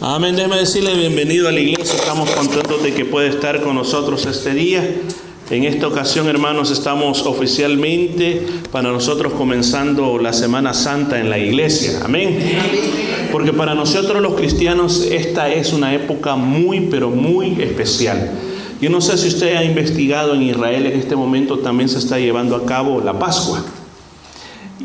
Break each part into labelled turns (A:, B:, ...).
A: Amén. Déjeme decirle bienvenido a la iglesia. Estamos contentos de que puede estar con nosotros este día. En esta ocasión, hermanos, estamos oficialmente para nosotros comenzando la Semana Santa en la iglesia. Amén. Porque para nosotros los cristianos esta es una época muy, pero muy especial. Yo no sé si usted ha investigado en Israel, en este momento también se está llevando a cabo la Pascua.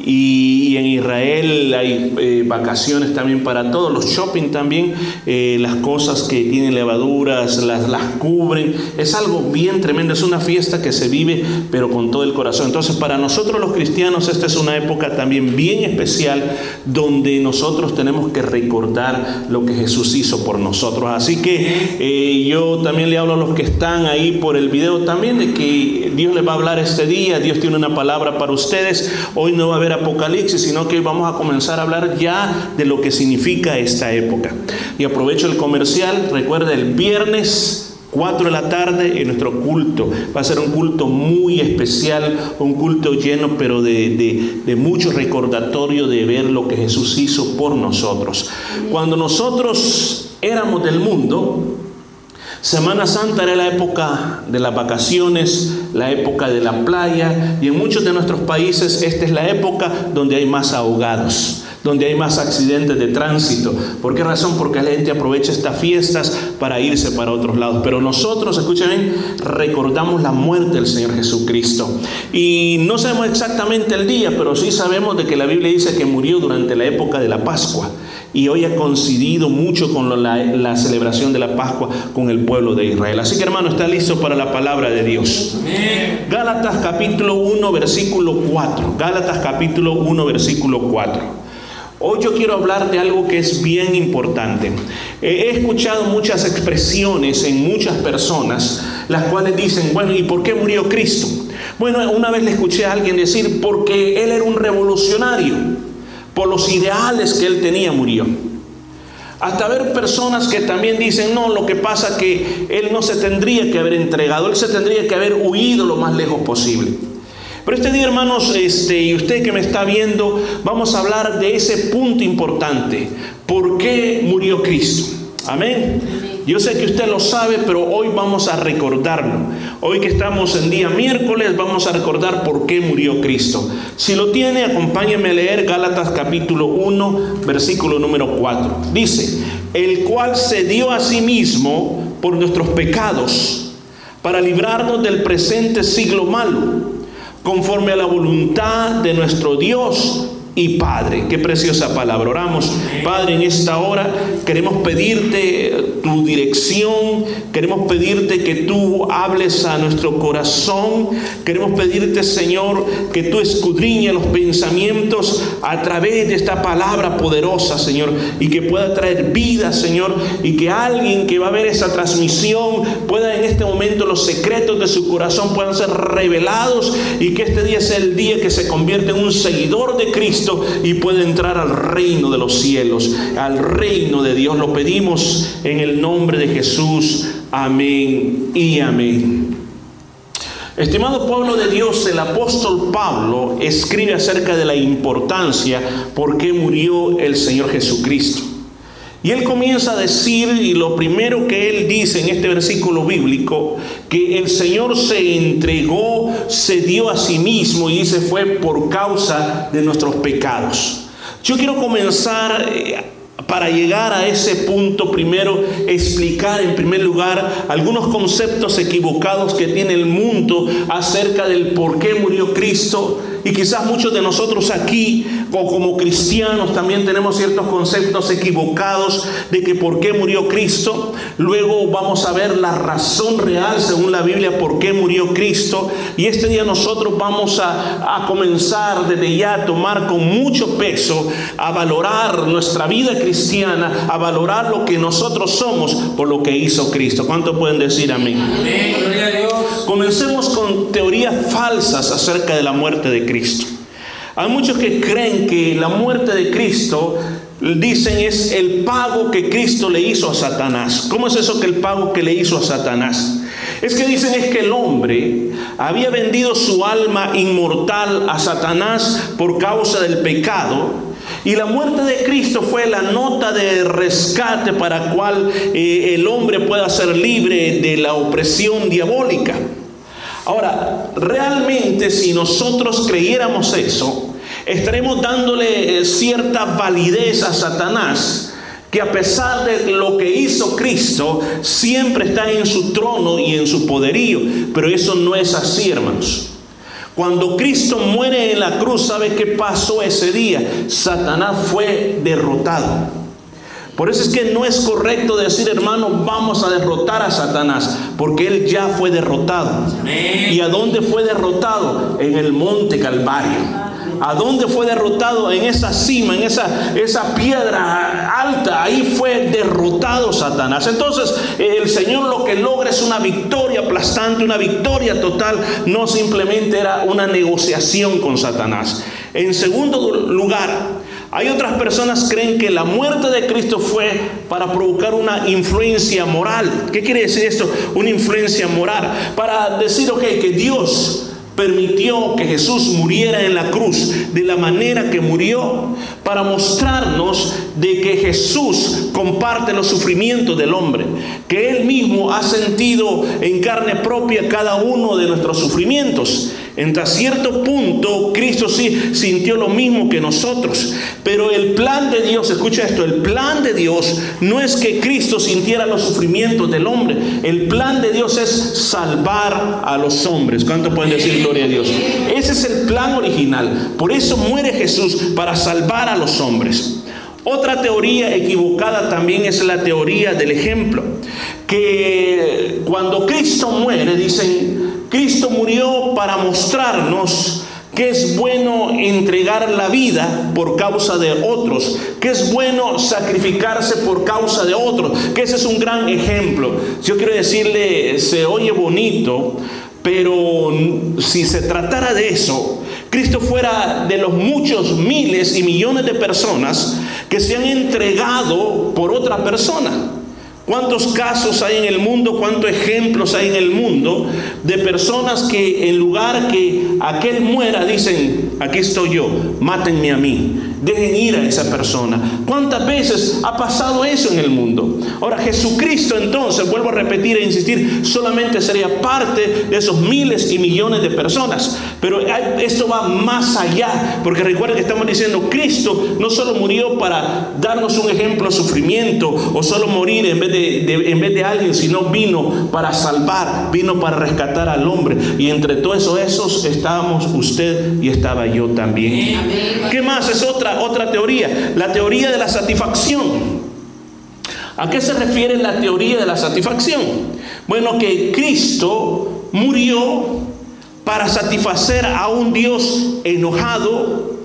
A: Y, en Israel hay eh, vacaciones también para todos, los shopping también, eh, las cosas que tienen levaduras, las, las cubren. Es algo bien tremendo, es una fiesta que se vive, pero con todo el corazón. Entonces, para nosotros los cristianos, esta es una época también bien especial donde nosotros tenemos que recordar lo que Jesús hizo por nosotros. Así que eh, yo también le hablo a los que están ahí por el video también de que Dios les va a hablar este día, Dios tiene una palabra para ustedes. Hoy no va a haber Apocalipsis, sino que vamos a comenzar a hablar ya de lo que significa esta época. Y aprovecho el comercial, recuerda el viernes 4 de la tarde en nuestro culto. Va a ser un culto muy especial, un culto lleno pero de, de, de, mucho recordatorio de ver lo que Jesús hizo por nosotros. Cuando nosotros éramos del mundo, Semana Santa era la época de las vacaciones, la época de la playa y en muchos de nuestros países esta es la época donde hay más ahogados, donde hay más accidentes de tránsito. ¿Por qué razón? Porque la gente aprovecha estas fiestas para irse para otros lados. Pero nosotros, escuchen recordamos la muerte del Señor Jesucristo. Y no sabemos exactamente el día, pero sí sabemos de que la Biblia dice que murió durante la época de la Pascua y hoy ha coincidido mucho con la, la, celebración de la Pascua con el pueblo de Israel. Así que hermano, está listo para la palabra de Dios. Amén. Gálatas capítulo 1, versículo 4. Gálatas capítulo 1, versículo 4. Hoy yo quiero hablar de algo que es bien importante. He escuchado muchas expresiones en muchas personas, las cuales dicen, bueno, ¿y por qué murió Cristo? Bueno, una vez le escuché a alguien decir, porque Él era un revolucionario por los ideales que él tenía murió. Hasta ver personas que también dicen, no, lo que pasa que él no se tendría que haber entregado, él se tendría que haber huido lo más lejos posible. Pero este día, hermanos, este, y usted que me está viendo, vamos a hablar de ese punto importante. ¿Por qué murió Cristo? Amén. Yo sé que usted lo sabe, pero hoy vamos a recordarlo. Hoy que estamos en día miércoles, vamos a recordar por qué murió Cristo. Si lo tiene, acompáñeme a leer Gálatas capítulo 1, versículo número 4. Dice, el cual se dio a sí mismo por nuestros pecados, para librarnos del presente siglo malo, conforme a la voluntad de nuestro Dios y Padre. Qué preciosa palabra. Oramos, Padre, en esta hora queremos pedirte tu dirección, queremos pedirte que tú hables a nuestro corazón, queremos pedirte, Señor, que tú escudriñes los pensamientos a través de esta palabra poderosa, Señor, y que pueda traer vida, Señor, y que alguien que va a ver esa transmisión pueda en este momento los secretos de su corazón puedan ser revelados y que este día sea el día que se convierte en un seguidor de Cristo y puede entrar al reino de los cielos, al reino de Dios. Lo pedimos en el nombre de Jesús. Amén y amén. Estimado pueblo de Dios, el apóstol Pablo escribe acerca de la importancia por qué murió el Señor Jesucristo. Y él comienza a decir, y lo primero que él dice en este versículo bíblico, que el Señor se entregó, se dio a sí mismo y dice fue por causa de nuestros pecados. Yo quiero comenzar eh, para llegar a ese punto, primero explicar en primer lugar algunos conceptos equivocados que tiene el mundo acerca del por qué murió Cristo y quizás muchos de nosotros aquí, o como cristianos, también tenemos ciertos conceptos equivocados de que por qué murió Cristo. Luego vamos a ver la razón real, según la Biblia, por qué murió Cristo. Y este día nosotros vamos a, a comenzar desde ya a tomar con mucho peso, a valorar nuestra vida cristiana, a valorar lo que nosotros somos por lo que hizo Cristo. ¿Cuánto pueden decir amén? amén. Comencemos con teorías falsas acerca de la muerte de Cristo. Hay muchos que creen que la muerte de Cristo, dicen, es el pago que Cristo le hizo a Satanás. ¿Cómo es eso que el pago que le hizo a Satanás? Es que dicen es que el hombre había vendido su alma inmortal a Satanás por causa del pecado Y la muerte de Cristo fue la nota de rescate para cual eh, el hombre pueda ser libre de la opresión diabólica. Ahora, realmente si nosotros creyéramos eso, estaremos dándole eh, cierta validez a Satanás, que a pesar de lo que hizo Cristo, siempre está en su trono y en su poderío. Pero eso no es así, hermanos. Cuando Cristo muere en la cruz, ¿sabe qué pasó ese día? Satanás fue derrotado. Por eso es que no es correcto decir, hermano, vamos a derrotar a Satanás, porque él ya fue derrotado. ¿Y a dónde fue derrotado? En el monte Calvario. ¿A dónde fue derrotado? En esa cima, en esa, esa piedra alta. Ahí fue derrotado Satanás. Entonces el Señor lo que logra es una victoria aplastante, una victoria total. No simplemente era una negociación con Satanás. En segundo lugar, hay otras personas que creen que la muerte de Cristo fue para provocar una influencia moral. ¿Qué quiere decir esto? Una influencia moral. Para decir, ok, que Dios permitió que Jesús muriera en la cruz de la manera que murió para mostrarnos de que Jesús comparte los sufrimientos del hombre, que Él mismo ha sentido en carne propia cada uno de nuestros sufrimientos. En cierto punto, Cristo sí sintió lo mismo que nosotros. Pero el plan de Dios, escucha esto, el plan de Dios no es que Cristo sintiera los sufrimientos del hombre. El plan de Dios es salvar a los hombres. ¿Cuánto pueden decir gloria a Dios? Ese es el plan original. Por eso muere Jesús, para salvar a los hombres. Otra teoría equivocada también es la teoría del ejemplo, que cuando Cristo muere, dicen, Cristo murió para mostrarnos que es bueno entregar la vida por causa de otros, que es bueno sacrificarse por causa de otros, que ese es un gran ejemplo. Yo quiero decirle, se oye bonito, pero si se tratara de eso, Cristo fuera de los muchos miles y millones de personas que se han entregado por otra persona. ¿Cuántos casos hay en el mundo, cuántos ejemplos hay en el mundo de personas que en lugar que aquel muera dicen, aquí estoy yo, mátenme a mí? Dejen ir a esa persona. ¿Cuántas veces ha pasado eso en el mundo? Ahora Jesucristo entonces, vuelvo a repetir e insistir, solamente sería parte de esos miles y millones de personas. Pero esto va más allá, porque recuerden que estamos diciendo, Cristo no solo murió para darnos un ejemplo de sufrimiento o solo morir en vez de, en vez de alguien, sino vino para salvar, vino para rescatar al hombre. Y entre todos esos estábamos usted y estaba yo también. ¿Qué más? Es otra otra, teoría, la teoría de la satisfacción. ¿A qué se refiere la teoría de la satisfacción? Bueno, que Cristo murió para satisfacer a un Dios enojado,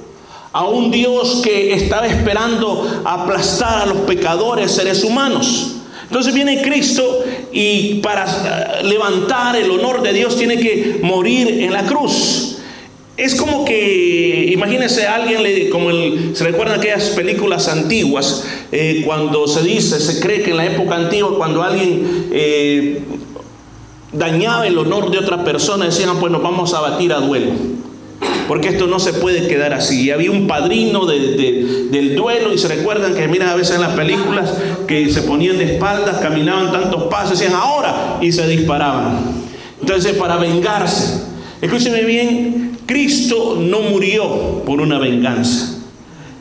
A: a un Dios que estaba esperando aplastar a los pecadores, seres humanos. Entonces viene Cristo y para levantar el honor de Dios tiene que morir en la cruz. Es como que, imagínense alguien, como se recuerdan aquellas películas antiguas, eh, cuando se dice, se cree que en la época antigua, cuando alguien eh, dañaba el honor de otra persona, decían, pues nos vamos a batir a duelo. Porque esto no se puede quedar así. Y había un padrino del duelo y se recuerdan que miran a veces en las películas que se ponían de espaldas, caminaban tantos pasos, decían ahora y se disparaban. Entonces para vengarse. Escúcheme bien, Cristo no murió por una venganza.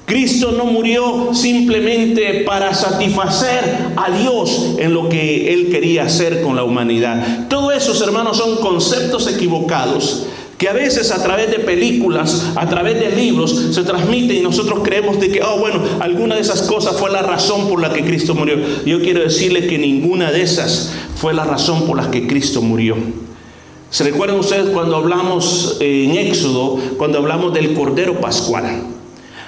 A: Cristo no murió simplemente para satisfacer a Dios en lo que Él quería hacer con la humanidad. Todos esos hermanos son conceptos equivocados que a veces a través de películas, a través de libros, se transmiten y nosotros creemos de que, oh bueno, alguna de esas cosas fue la razón por la que Cristo murió. Yo quiero decirle que ninguna de esas fue la razón por la que Cristo murió. ¿Se recuerdan ustedes cuando hablamos en Éxodo, cuando hablamos del Cordero Pascual?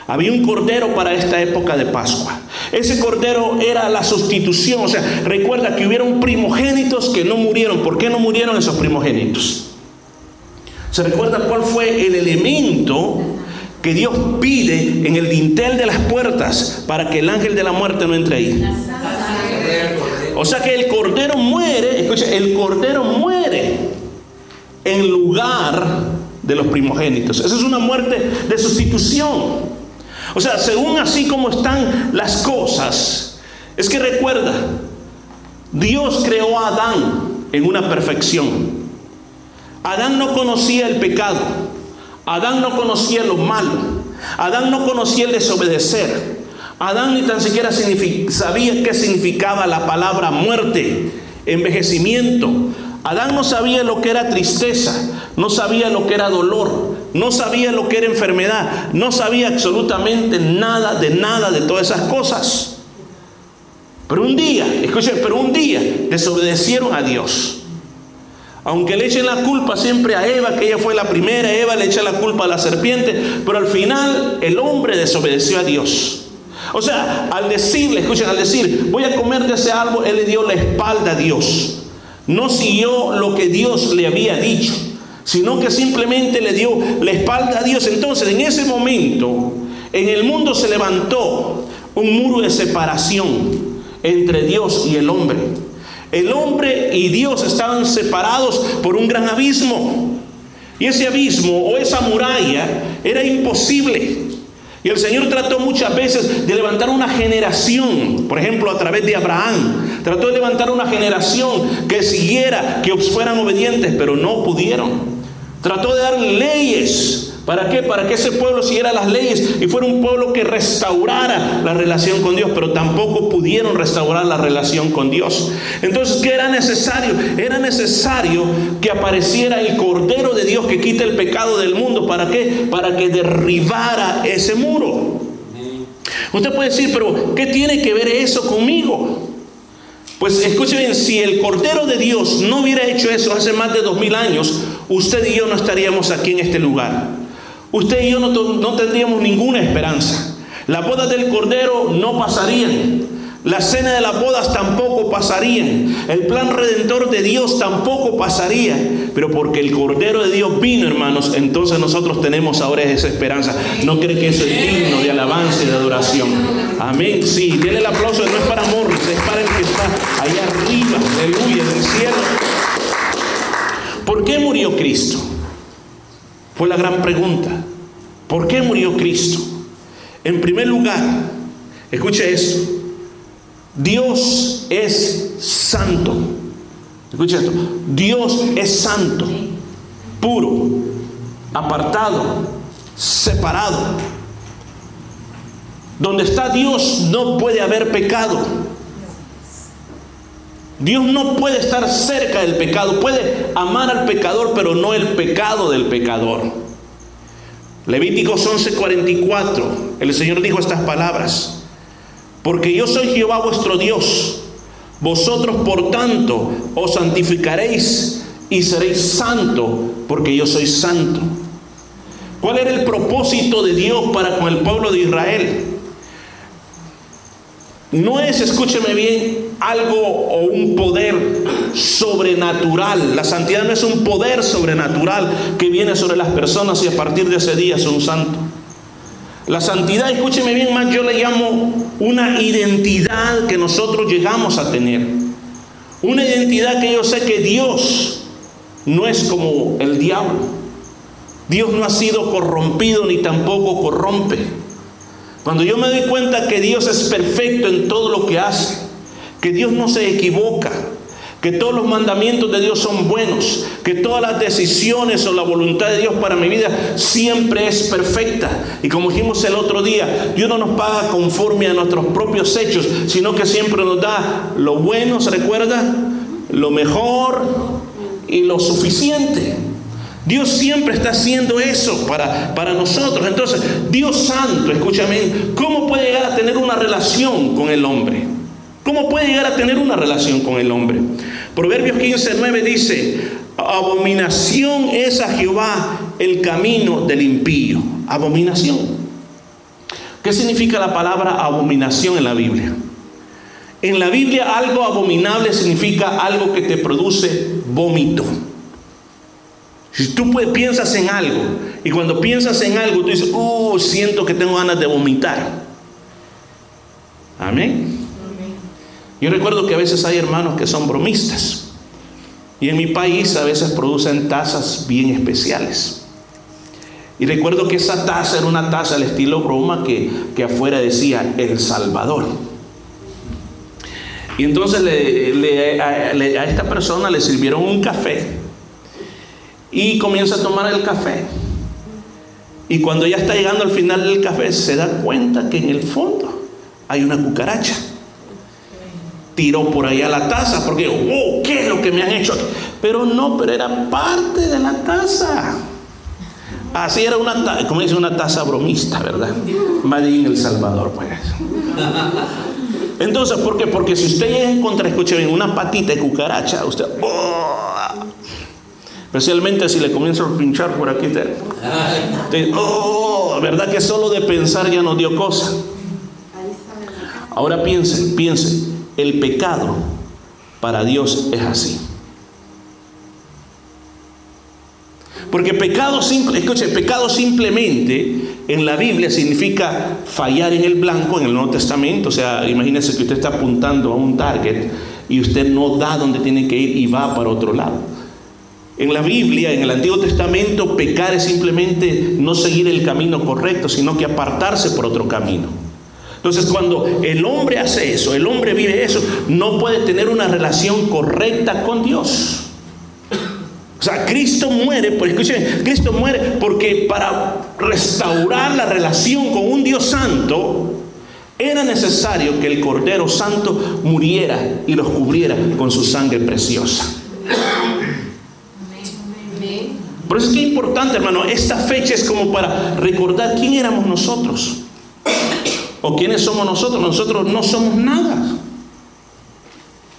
A: Había un cordero para esta época de Pascua. Ese cordero era la sustitución. O sea, recuerda que hubieron primogénitos que no murieron. ¿Por qué no murieron esos primogénitos? ¿Se recuerda cuál fue el elemento que Dios pide en el dintel de las puertas para que el ángel de la muerte no entre ahí? O sea que el cordero muere, escucha, el cordero muere en lugar de los primogénitos. Esa es una muerte de sustitución. O sea, según así como están las cosas, es que recuerda, Dios creó a Adán en una perfección. Adán no conocía el pecado. Adán no conocía lo malo. Adán no conocía el desobedecer. Adán ni tan siquiera sabía qué significaba la palabra muerte, envejecimiento. Adán no sabía lo que era tristeza, no sabía lo que era dolor, no sabía lo que era enfermedad, no sabía absolutamente nada de nada de todas esas cosas. Pero un día, escuchen, pero un día desobedecieron a Dios. Aunque le echen la culpa siempre a Eva, que ella fue la primera, Eva le echa la culpa a la serpiente, pero al final el hombre desobedeció a Dios. O sea, al decirle, escuchen, al decir, voy a comer de ese árbol, él le dio la espalda a Dios. No siguió lo que Dios le había dicho, sino que simplemente le dio la espalda a Dios. Entonces, en ese momento, en el mundo se levantó un muro de separación entre Dios y el hombre. El hombre y Dios estaban separados por un gran abismo. Y ese abismo o esa muralla era imposible. Y el Señor trató muchas veces de levantar una generación, por ejemplo, a través de Abraham. Trató de levantar una generación que siguiera, que fueran obedientes, pero no pudieron. Trató de dar leyes ¿Para qué? Para que ese pueblo siguiera las leyes y fuera un pueblo que restaurara la relación con Dios, pero tampoco pudieron restaurar la relación con Dios. Entonces, ¿qué era necesario? Era necesario que apareciera el Cordero de Dios que quita el pecado del mundo. ¿Para qué? Para que derribara ese muro. Usted puede decir, pero ¿qué tiene que ver eso conmigo? Pues escuche bien, si el Cordero de Dios no hubiera hecho eso hace más de dos mil años, usted y yo no estaríamos aquí en este lugar usted y yo no, tendríamos ninguna esperanza. Las bodas del Cordero no pasarían. La cena de las bodas tampoco pasarían. El plan redentor de Dios tampoco pasaría. Pero porque el Cordero de Dios vino, hermanos, entonces nosotros tenemos ahora esa esperanza. ¿No cree que eso es digno de alabanza y de adoración? Amén. Sí, denle el aplauso. No es para Morris, es para el que está allá arriba. Aleluya, del cielo. ¿Por qué murió Cristo? Fue la gran pregunta. ¿Por qué murió Cristo? En primer lugar, escuche esto. Dios es santo. Escuche esto. Dios es santo, puro, apartado, separado. Donde está Dios no puede haber pecado. Dios no puede estar cerca del pecado, puede amar al pecador, pero no el pecado del pecador. Levíticos 11:44, el Señor dijo estas palabras, porque yo soy Jehová vuestro Dios, vosotros por tanto os santificaréis y seréis santo, porque yo soy santo. ¿Cuál era el propósito de Dios para con el pueblo de Israel? No es, escúcheme bien, algo o un poder sobrenatural. La santidad no es un poder sobrenatural que viene sobre las personas y a partir de ese día son santos. La santidad, escúcheme bien más, yo le llamo una identidad que nosotros llegamos a tener. Una identidad que yo sé que Dios no es como el diablo. Dios no ha sido corrompido ni tampoco corrompe. Cuando yo me doy cuenta que Dios es perfecto en todo lo que hace, que Dios no se equivoca, que todos los mandamientos de Dios son buenos, que todas las decisiones o la voluntad de Dios para mi vida siempre es perfecta. Y como dijimos el otro día, Dios no nos paga conforme a nuestros propios hechos, sino que siempre nos da lo bueno, ¿se recuerda? Lo mejor y lo suficiente. Dios siempre está haciendo eso para, para nosotros. Entonces, Dios Santo, escúchame, ¿cómo puede llegar a tener una relación con el hombre? ¿Cómo puede llegar a tener una relación con el hombre? Proverbios 15, 9 dice, abominación es a Jehová el camino del impío. Abominación. ¿Qué significa la palabra abominación en la Biblia? En la Biblia algo abominable significa algo que te produce vómito. Si tú piensas en algo y cuando piensas en algo tú dices, oh, siento que tengo ganas de vomitar. Amén. Yo recuerdo que a veces hay hermanos que son bromistas y en mi país a veces producen tazas bien especiales. Y recuerdo que esa taza era una taza al estilo Roma que, que afuera decía El Salvador. Y entonces a, esta persona le sirvieron un café y comienza a tomar el café. Y cuando ya está llegando al final del café se da cuenta que en el fondo hay una cucaracha. Tiró por allá la taza porque, oh, ¿qué es lo que me han hecho? Pero no, pero era parte de la taza. Así era una, como dice, una taza bromista, ¿verdad? Madrid en El Salvador, pues. Entonces, ¿por qué? Porque si usted llega a encontrar, escuche bien, una patita de cucaracha, usted, oh, especialmente si le comienza a pinchar por aquí, usted, oh, ¿verdad que solo de pensar ya nos dio cosa? Ahora piense, piense, el pecado para Dios es así. Porque pecado, escuche, pecado simplemente en la Biblia significa fallar en el blanco en el Nuevo Testamento. O sea, imagínese que usted está apuntando a un target y usted no da donde tiene que ir y va para otro lado. En la Biblia, en el Antiguo Testamento, pecar es simplemente no seguir el camino correcto, sino que apartarse por otro camino. Entonces, cuando el hombre hace eso, el hombre vive eso, no puede tener una relación correcta con Dios. O sea, Cristo muere, pues Cristo muere porque para restaurar la relación con un Dios santo, era necesario que el Cordero Santo muriera y los cubriera con su sangre preciosa. Por eso es que es importante, hermano, esta fecha es como para recordar quién éramos nosotros. O quiénes somos nosotros. Nosotros no somos nada.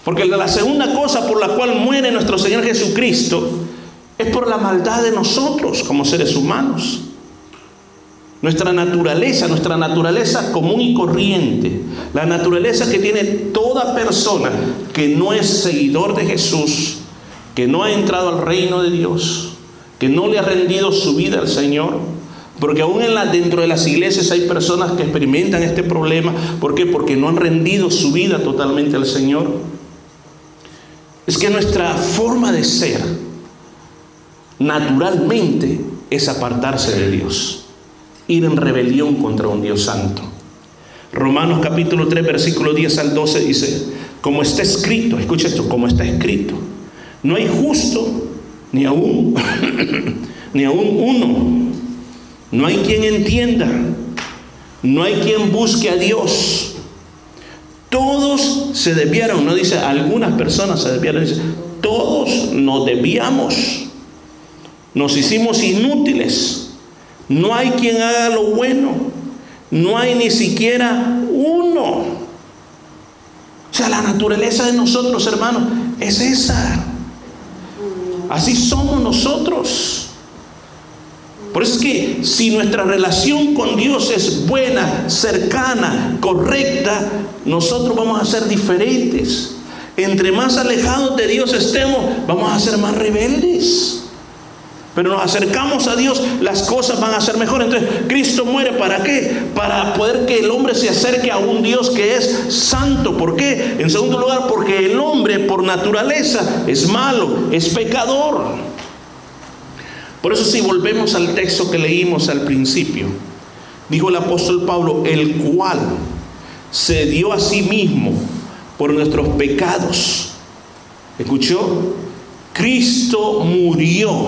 A: Porque la segunda cosa por la cual muere nuestro Señor Jesucristo es por la maldad de nosotros como seres humanos. Nuestra naturaleza, nuestra naturaleza común y corriente, la naturaleza que tiene toda persona que no es seguidor de Jesús, que no ha entrado al reino de Dios, que no le ha rendido su vida al Señor, porque aún en dentro de las iglesias hay personas que experimentan este problema. ¿Por qué? Porque no han rendido su vida totalmente al Señor es que nuestra forma de ser naturalmente es apartarse de Dios, ir en rebelión contra un Dios santo. Romanos capítulo 3, versículo 10 al 12 dice, como está escrito, escucha esto, como está escrito, no hay justo ni aún, ni aún uno, no hay quien entienda, no hay quien busque a Dios. Todos se debieron, no dice algunas personas se debieron, dice todos nos debíamos. Nos hicimos inútiles. No hay quien haga lo bueno. No hay ni siquiera uno. O sea, la naturaleza de nosotros, hermanos, es esa. Así somos nosotros. Por eso es que si nuestra relación con Dios es buena, cercana, correcta, nosotros vamos a ser diferentes. Entre más alejados de Dios estemos, vamos a ser más rebeldes. Pero nos acercamos a Dios, las cosas van a ser mejores. Entonces, Cristo muere para qué? Para poder que el hombre se acerque a un Dios que es santo. ¿Por qué? En segundo lugar, porque el hombre por naturaleza es malo, es pecador. Por eso si volvemos al texto que leímos al principio, dijo el apóstol Pablo, el cual se dio a sí mismo por nuestros pecados. ¿Escuchó? Cristo murió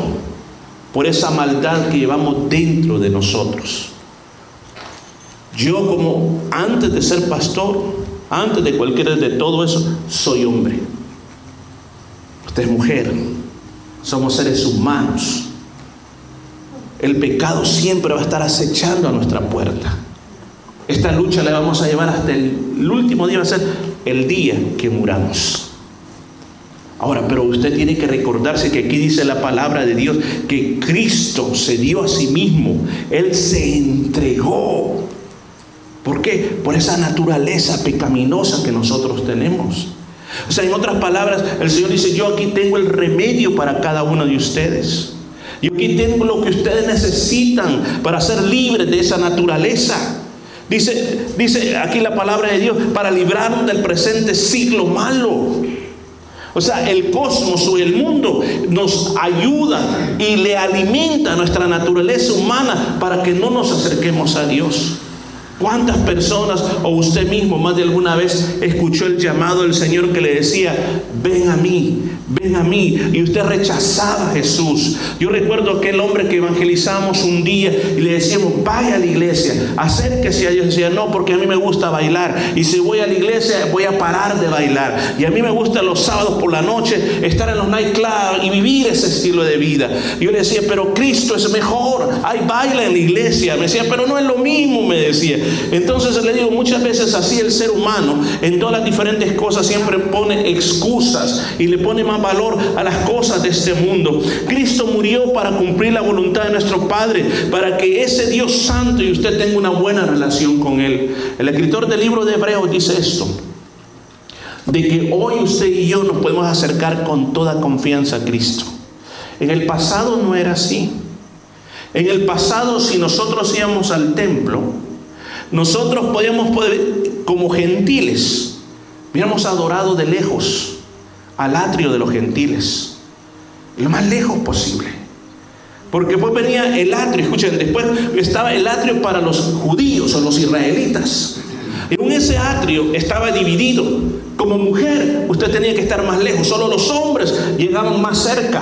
A: por esa maldad que llevamos dentro de nosotros. Yo como antes de ser pastor, antes de cualquiera de todo eso, soy hombre. Usted es mujer. Somos seres humanos el pecado siempre va a estar acechando a nuestra puerta. Esta lucha la vamos a llevar hasta el, último día, va a ser el día que muramos. Ahora, pero usted tiene que recordarse que aquí dice la palabra de Dios que Cristo se dio a sí mismo, Él se entregó. ¿Por qué? Por esa naturaleza pecaminosa que nosotros tenemos. O sea, en otras palabras, el Señor dice, yo aquí tengo el remedio para cada uno de ustedes. Yo aquí tengo lo que ustedes necesitan para ser libres de esa naturaleza. Dice, dice aquí la palabra de Dios, para librarnos del presente siglo malo. O sea, el cosmos o el mundo nos ayuda y le alimenta nuestra naturaleza humana para que no nos acerquemos a Dios. ¿Cuántas personas o usted mismo más de alguna vez escuchó el llamado del Señor que le decía, ven a mí, ven a mí? Y usted rechazaba a Jesús. Yo recuerdo aquel hombre que evangelizamos un día y le decíamos, vaya a la iglesia, acérquese a Dios. Y decía, no, porque a mí me gusta bailar. Y si voy a la iglesia, voy a parar de bailar. Y a mí me gusta los sábados por la noche estar en los nightclubs y vivir ese estilo de vida. yo le decía, pero Cristo es mejor. Hay baila en la iglesia. Me decía, pero no es lo mismo, me decía. Entonces le digo, muchas veces así el ser humano en todas las diferentes cosas siempre pone excusas y le pone más valor a las cosas de este mundo. Cristo murió para cumplir la voluntad de nuestro Padre, para que ese Dios santo y usted tenga una buena relación con Él. El escritor del libro de Hebreos dice esto, de que hoy usted y yo nos podemos acercar con toda confianza a Cristo. En el pasado no era así. En el pasado si nosotros íbamos al templo, nosotros podíamos, poder, como gentiles, hubiéramos adorado de lejos al atrio de los gentiles, lo más lejos posible. Porque después venía el atrio, escuchen, después estaba el atrio para los judíos o los israelitas. En ese atrio estaba dividido. Como mujer, usted tenía que estar más lejos. Solo los hombres llegaban más cerca.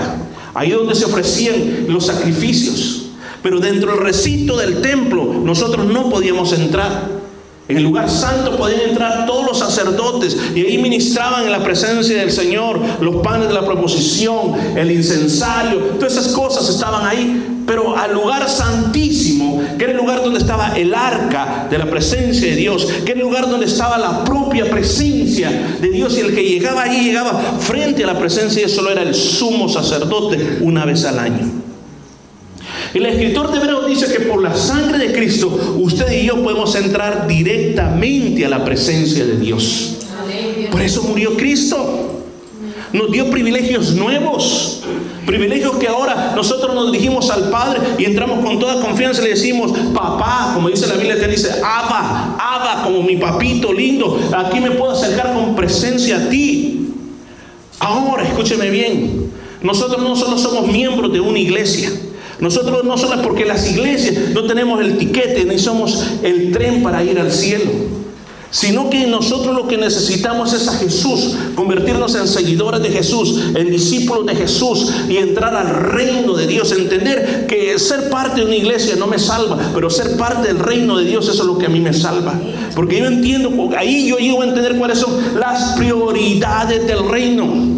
A: Ahí donde se ofrecían los sacrificios. Pero dentro del recinto del templo nosotros no podíamos entrar. En el lugar santo podían entrar todos los sacerdotes y ahí ministraban en la presencia del Señor los panes de la proposición, el incensario, todas esas cosas estaban ahí. Pero al lugar santísimo, que era el lugar donde estaba el arca de la presencia de Dios, que era el lugar donde estaba la propia presencia de Dios y el que llegaba ahí llegaba frente a la presencia Dios solo era el sumo sacerdote una vez al año. El escritor de Hebreos dice que por la sangre de Cristo usted y yo podemos entrar directamente a la presencia de Dios. Por eso murió Cristo. Nos dio privilegios nuevos. Privilegios que ahora nosotros nos dirigimos al Padre y entramos con toda confianza y le decimos, papá, como dice la Biblia, que dice, Abba, Abba, como mi papito lindo, aquí me puedo acercar con presencia a ti. Ahora, escúcheme bien, nosotros no solo somos miembros de una iglesia, nosotros no solo porque las iglesias no tenemos el tiquete ni somos el tren para ir al cielo, sino que nosotros lo que necesitamos es a Jesús, convertirnos en seguidores de Jesús, en discípulos de Jesús y entrar al reino de Dios, entender que ser parte de una iglesia no me salva, pero ser parte del reino de Dios eso es lo que a mí me salva. Porque yo entiendo, ahí yo llego a entender cuáles son las prioridades del reino.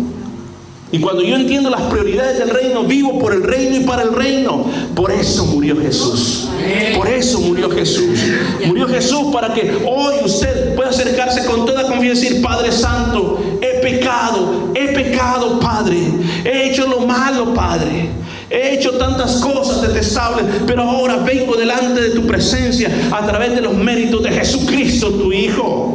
A: Y cuando yo entiendo las prioridades del reino, vivo por el reino y para el reino. Por eso murió Jesús. Por eso murió Jesús. Murió Jesús para que hoy usted pueda acercarse con toda confianza y decir, Padre Santo, he pecado, he pecado, Padre. He hecho lo malo, Padre. He hecho tantas cosas detestables, pero ahora vengo delante de tu presencia a través de los méritos de Jesucristo, tu Hijo.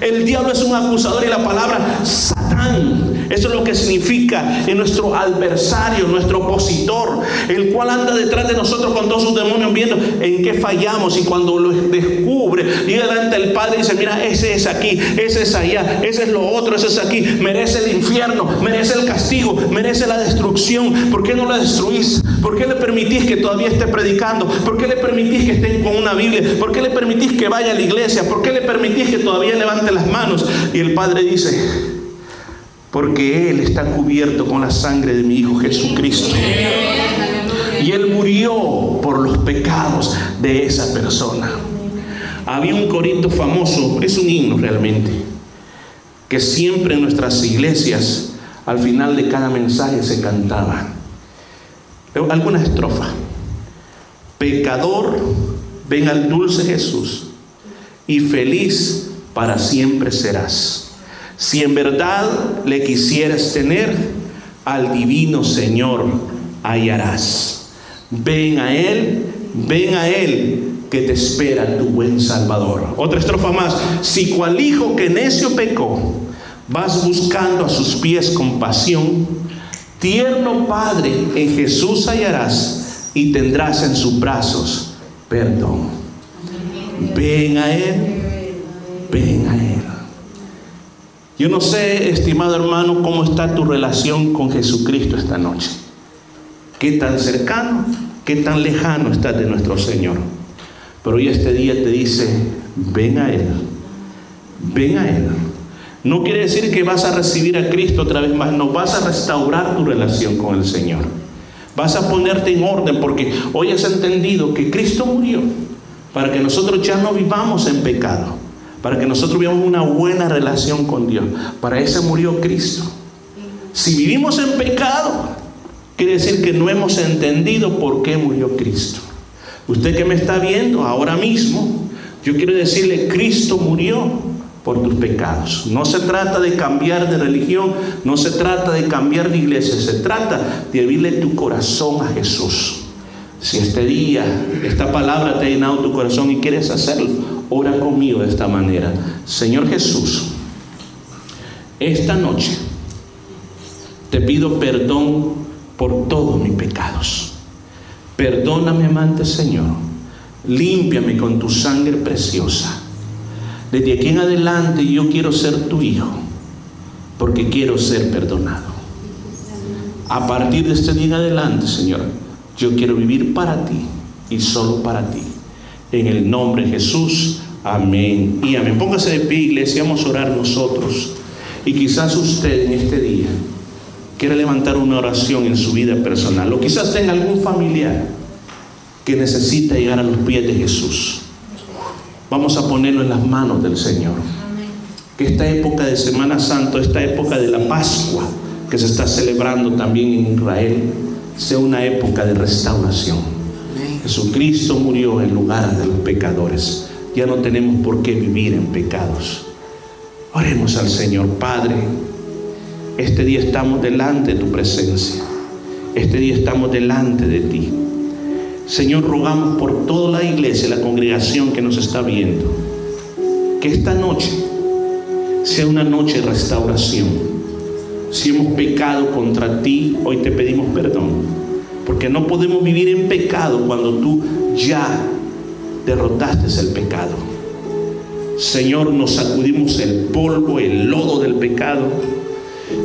A: El diablo es un acusador y la palabra Satán, eso es lo que significa en nuestro adversario, nuestro opositor, el cual anda detrás de nosotros con todos sus demonios viendo en qué fallamos y cuando lo descubre, llega delante del Padre y dice, mira, ese es aquí, ese es allá, ese es lo otro, ese es aquí, merece el infierno, merece el castigo, merece la destrucción, ¿por qué no la destruís? ¿Por qué le permitís que todavía esté predicando? ¿Por qué le permitís que esté con una Biblia? ¿Por qué le permitís que vaya a la iglesia? ¿Por qué le permitís que todavía levante las manos. Y el Padre dice, porque Él está cubierto con la sangre de mi Hijo Jesucristo. Y Él murió por los pecados de esa persona. Había un corito famoso, es un himno realmente, que siempre en nuestras iglesias, al final de cada mensaje se cantaba. Alguna estrofa. Pecador, ven al dulce Jesús y feliz para siempre serás. Si en verdad le quisieras tener, al divino Señor hallarás. Ven a Él, ven a Él, que te espera tu buen Salvador. Otra estrofa más. Si cual hijo que necio pecó, vas buscando a sus pies compasión, tierno Padre en Jesús hallarás y tendrás en sus brazos perdón. Ven a Él ven a Él. Yo no sé, estimado hermano, cómo está tu relación con Jesucristo esta noche. ¿Qué tan cercano, qué tan lejano estás de nuestro Señor? Pero hoy este día te dice, ven a Él, ven a Él. No quiere decir que vas a recibir a Cristo otra vez más, no, vas a restaurar tu relación con el Señor. Vas a ponerte en orden porque hoy has entendido que Cristo murió para que nosotros ya no vivamos en pecado, para que nosotros vivamos una buena relación con Dios. Para eso murió Cristo. Si vivimos en pecado, quiere decir que no hemos entendido por qué murió Cristo. Usted que me está viendo ahora mismo, yo quiero decirle, Cristo murió por tus pecados. No se trata de cambiar de religión, no se trata de cambiar de iglesia, se trata de abrirle tu corazón a Jesús. Si este día esta palabra te ha llenado tu corazón y quieres hacerlo, ora conmigo de esta manera. Señor Jesús, esta noche te pido perdón por todos mis pecados. Perdóname, amante Señor. Límpiame con tu sangre preciosa. Desde aquí en adelante yo quiero ser tu hijo, porque quiero ser perdonado. A partir de este día en adelante, Señor, yo quiero vivir para ti y solo para ti. En el nombre de Jesús, amén y amén. Póngase de pie, iglesia, vamos a orar nosotros. Y quizás usted en este día quiera levantar una oración en su vida personal, o quizás tenga algún familiar que necesita llegar a los pies de Jesús. Vamos a ponerlo en las manos del Señor. Que esta época de Semana Santa, esta época de la Pascua que se está celebrando también en Israel, sea una época de restauración. Jesucristo murió en lugar de los pecadores. Ya no tenemos por qué vivir en pecados. Oremos al Señor Padre. Este día estamos delante de tu presencia. Este día estamos delante de ti. Señor, rogamos por toda la iglesia, la congregación que nos está viendo, que esta noche sea una noche de restauración. Si hemos pecado contra ti, hoy te pedimos perdón, porque no podemos vivir en pecado cuando tú ya derrotaste el pecado. Señor, nos sacudimos el polvo, el lodo del pecado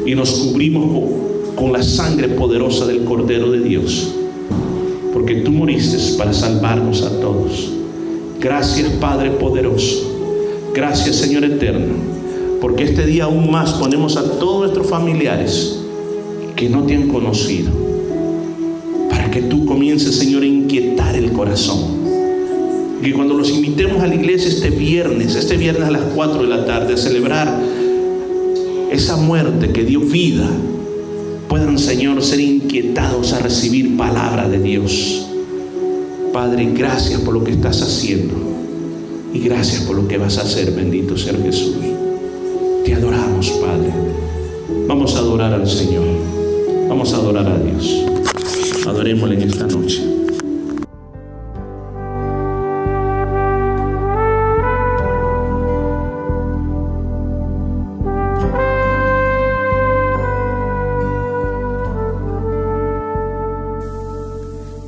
A: y nos cubrimos con, la sangre poderosa del Cordero de Dios porque tú moriste para salvarnos a todos. Gracias Padre poderoso. Gracias Señor eterno, porque este día aún más ponemos a todos nuestros familiares que no te han conocido, para que tú comiences Señor a inquietar el corazón. Que cuando los invitemos a la iglesia este viernes, este viernes a las 4 de la tarde, a celebrar esa muerte que dio vida puedan, Señor, ser inquietados a recibir palabra de Dios. Padre, gracias por lo que estás haciendo y gracias por lo que vas a hacer, bendito sea Jesús. Te adoramos, Padre. Vamos a adorar al Señor. Vamos a adorar a Dios. Adorémosle en esta noche.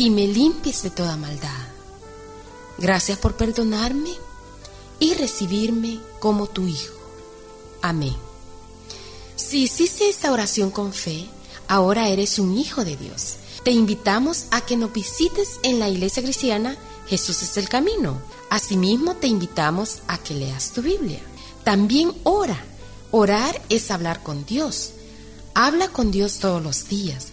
B: y me limpies de toda maldad. Gracias por perdonarme y recibirme como tu Hijo. Amén. Si hiciste esta oración con fe, ahora eres un hijo de Dios. Te invitamos a que nos visites en la iglesia cristiana Jesús es el camino. Asimismo, te invitamos a que leas tu Biblia. También ora. Orar es hablar con Dios. Habla con Dios todos los días.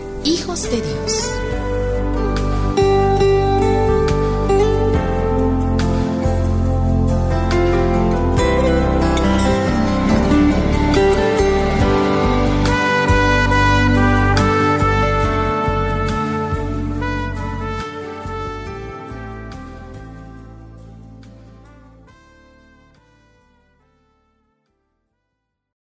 B: hijos de Dios.